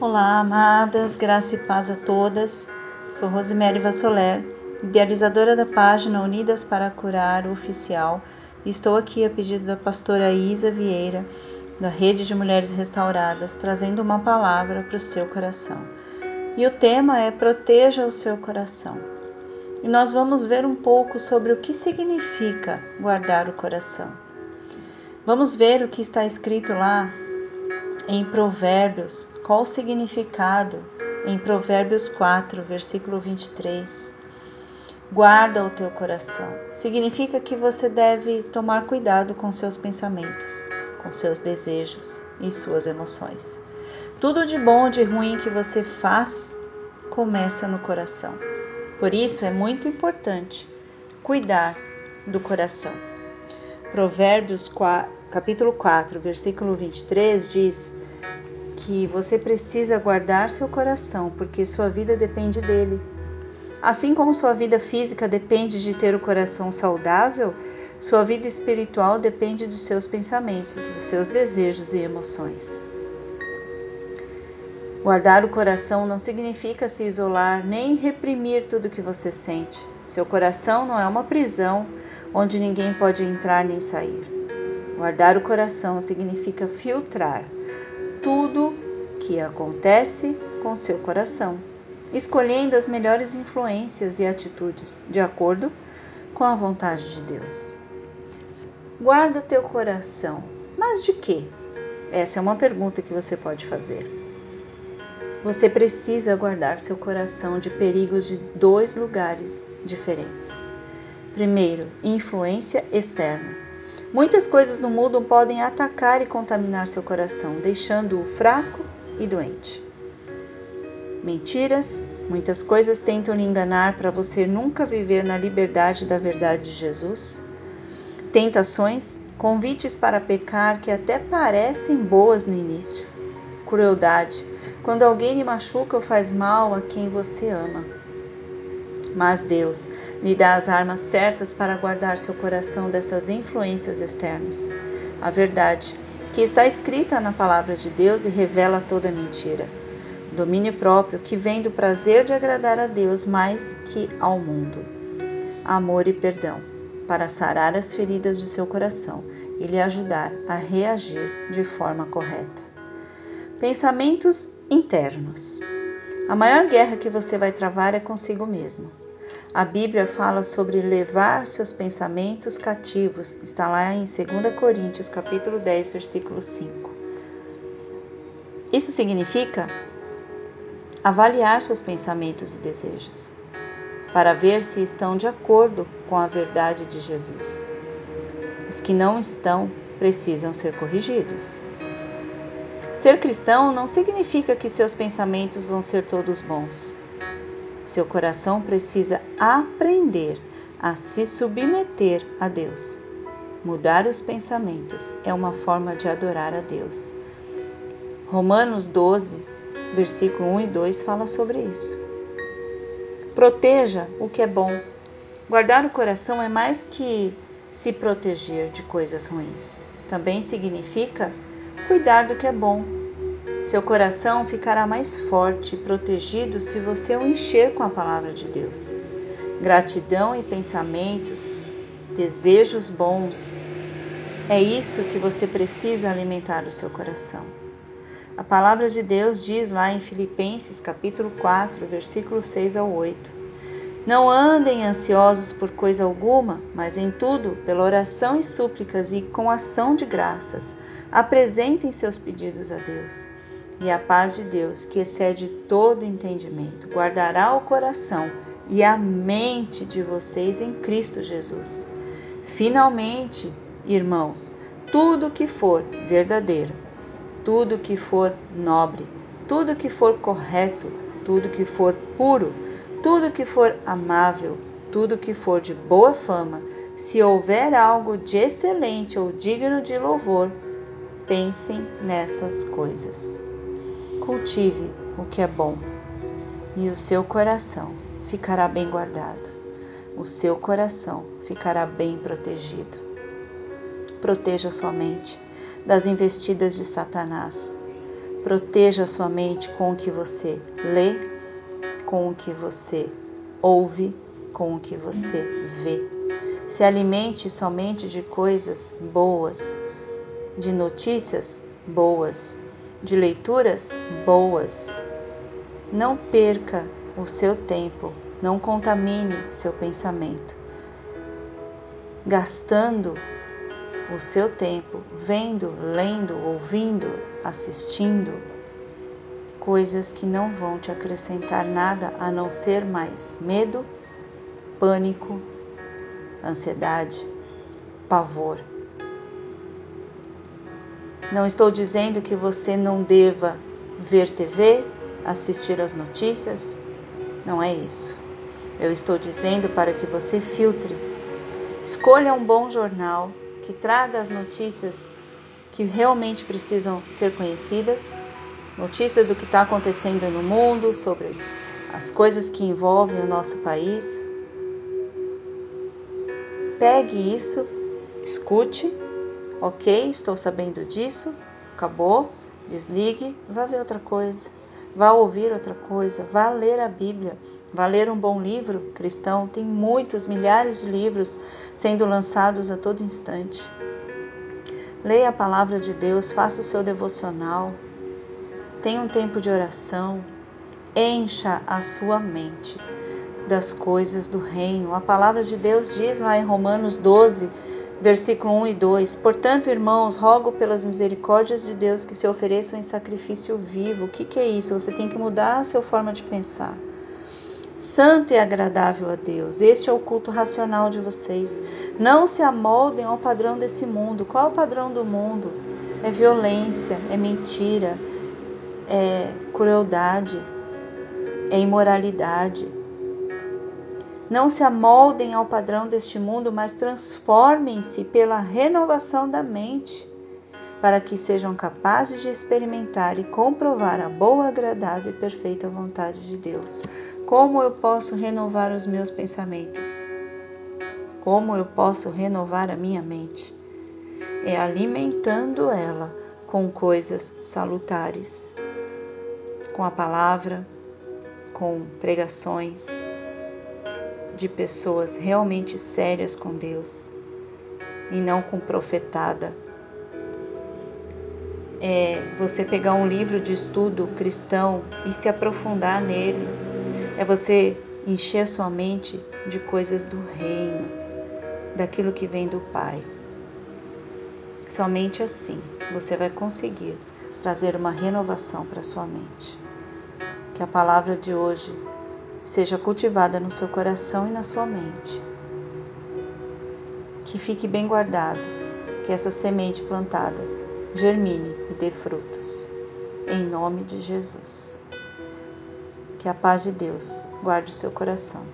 Olá, amadas, graça e paz a todas. Sou Rosemary Vassoler, idealizadora da página Unidas para Curar Oficial, estou aqui a pedido da pastora Isa Vieira, da Rede de Mulheres Restauradas, trazendo uma palavra para o seu coração. E o tema é Proteja o seu coração. E nós vamos ver um pouco sobre o que significa guardar o coração. Vamos ver o que está escrito lá em Provérbios, qual o significado em Provérbios 4, versículo 23. Guarda o teu coração. Significa que você deve tomar cuidado com seus pensamentos, com seus desejos e suas emoções. Tudo de bom ou de ruim que você faz começa no coração. Por isso é muito importante cuidar do coração. Provérbios 4, capítulo 4, versículo 23 diz que você precisa guardar seu coração, porque sua vida depende dele. Assim como sua vida física depende de ter o coração saudável, sua vida espiritual depende dos seus pensamentos, dos seus desejos e emoções. Guardar o coração não significa se isolar nem reprimir tudo que você sente. Seu coração não é uma prisão onde ninguém pode entrar nem sair. Guardar o coração significa filtrar tudo que acontece com seu coração, escolhendo as melhores influências e atitudes de acordo com a vontade de Deus. Guarda teu coração, mas de quê? Essa é uma pergunta que você pode fazer. Você precisa guardar seu coração de perigos de dois lugares diferentes. Primeiro, influência externa Muitas coisas no mundo podem atacar e contaminar seu coração, deixando-o fraco e doente. Mentiras, muitas coisas tentam lhe enganar para você nunca viver na liberdade da verdade de Jesus. Tentações, convites para pecar que até parecem boas no início. Crueldade, quando alguém lhe machuca ou faz mal a quem você ama mas Deus lhe dá as armas certas para guardar seu coração dessas influências externas. A verdade, que está escrita na palavra de Deus e revela toda mentira. Domínio próprio que vem do prazer de agradar a Deus mais que ao mundo. Amor e perdão, para sarar as feridas de seu coração e lhe ajudar a reagir de forma correta. Pensamentos internos. A maior guerra que você vai travar é consigo mesmo. A Bíblia fala sobre levar seus pensamentos cativos. Está lá em 2 Coríntios, capítulo 10, versículo 5. Isso significa avaliar seus pensamentos e desejos para ver se estão de acordo com a verdade de Jesus. Os que não estão precisam ser corrigidos. Ser cristão não significa que seus pensamentos vão ser todos bons. Seu coração precisa aprender a se submeter a Deus. Mudar os pensamentos é uma forma de adorar a Deus. Romanos 12, versículo 1 e 2 fala sobre isso. Proteja o que é bom. Guardar o coração é mais que se proteger de coisas ruins. Também significa cuidar do que é bom, seu coração ficará mais forte e protegido se você o encher com a palavra de Deus. Gratidão e pensamentos, desejos bons. É isso que você precisa alimentar o seu coração. A palavra de Deus diz lá em Filipenses capítulo 4, versículos 6 ao 8. Não andem ansiosos por coisa alguma, mas em tudo, pela oração e súplicas e com ação de graças, apresentem seus pedidos a Deus e a paz de Deus, que excede todo entendimento, guardará o coração e a mente de vocês em Cristo Jesus. Finalmente, irmãos, tudo que for verdadeiro, tudo que for nobre, tudo que for correto, tudo que for puro, tudo que for amável, tudo que for de boa fama, se houver algo de excelente ou digno de louvor, pensem nessas coisas. Cultive o que é bom e o seu coração ficará bem guardado. O seu coração ficará bem protegido. Proteja sua mente das investidas de Satanás. Proteja sua mente com o que você lê, com o que você ouve, com o que você vê. Se alimente somente de coisas boas, de notícias boas, de leituras boas. Não perca o seu tempo, não contamine seu pensamento, gastando o seu tempo vendo, lendo, ouvindo, assistindo coisas que não vão te acrescentar nada a não ser mais medo, pânico, ansiedade, pavor. Não estou dizendo que você não deva ver TV, assistir às notícias, não é isso. Eu estou dizendo para que você filtre. Escolha um bom jornal que traga as notícias que realmente precisam ser conhecidas, notícias do que está acontecendo no mundo, sobre as coisas que envolvem o nosso país. Pegue isso, escute, ok, estou sabendo disso, acabou, desligue, vá ver outra coisa, vá ouvir outra coisa, vá ler a Bíblia. Vá ler um bom livro cristão, tem muitos, milhares de livros sendo lançados a todo instante. Leia a palavra de Deus, faça o seu devocional, tenha um tempo de oração, encha a sua mente das coisas do reino. A palavra de Deus diz lá em Romanos 12, versículo 1 e 2: Portanto, irmãos, rogo pelas misericórdias de Deus que se ofereçam em sacrifício vivo. O que, que é isso? Você tem que mudar a sua forma de pensar santo e agradável a Deus. Este é o culto racional de vocês. Não se amoldem ao padrão desse mundo. Qual é o padrão do mundo? É violência, é mentira, é crueldade, é imoralidade. Não se amoldem ao padrão deste mundo, mas transformem-se pela renovação da mente, para que sejam capazes de experimentar e comprovar a boa, agradável e perfeita vontade de Deus. Como eu posso renovar os meus pensamentos? Como eu posso renovar a minha mente? É alimentando ela com coisas salutares, com a palavra, com pregações de pessoas realmente sérias com Deus e não com profetada. É você pegar um livro de estudo cristão e se aprofundar nele é você encher sua mente de coisas do reino, daquilo que vem do Pai. Somente assim você vai conseguir trazer uma renovação para sua mente. Que a palavra de hoje seja cultivada no seu coração e na sua mente. Que fique bem guardado, que essa semente plantada germine e dê frutos. Em nome de Jesus. Que a paz de Deus guarde o seu coração.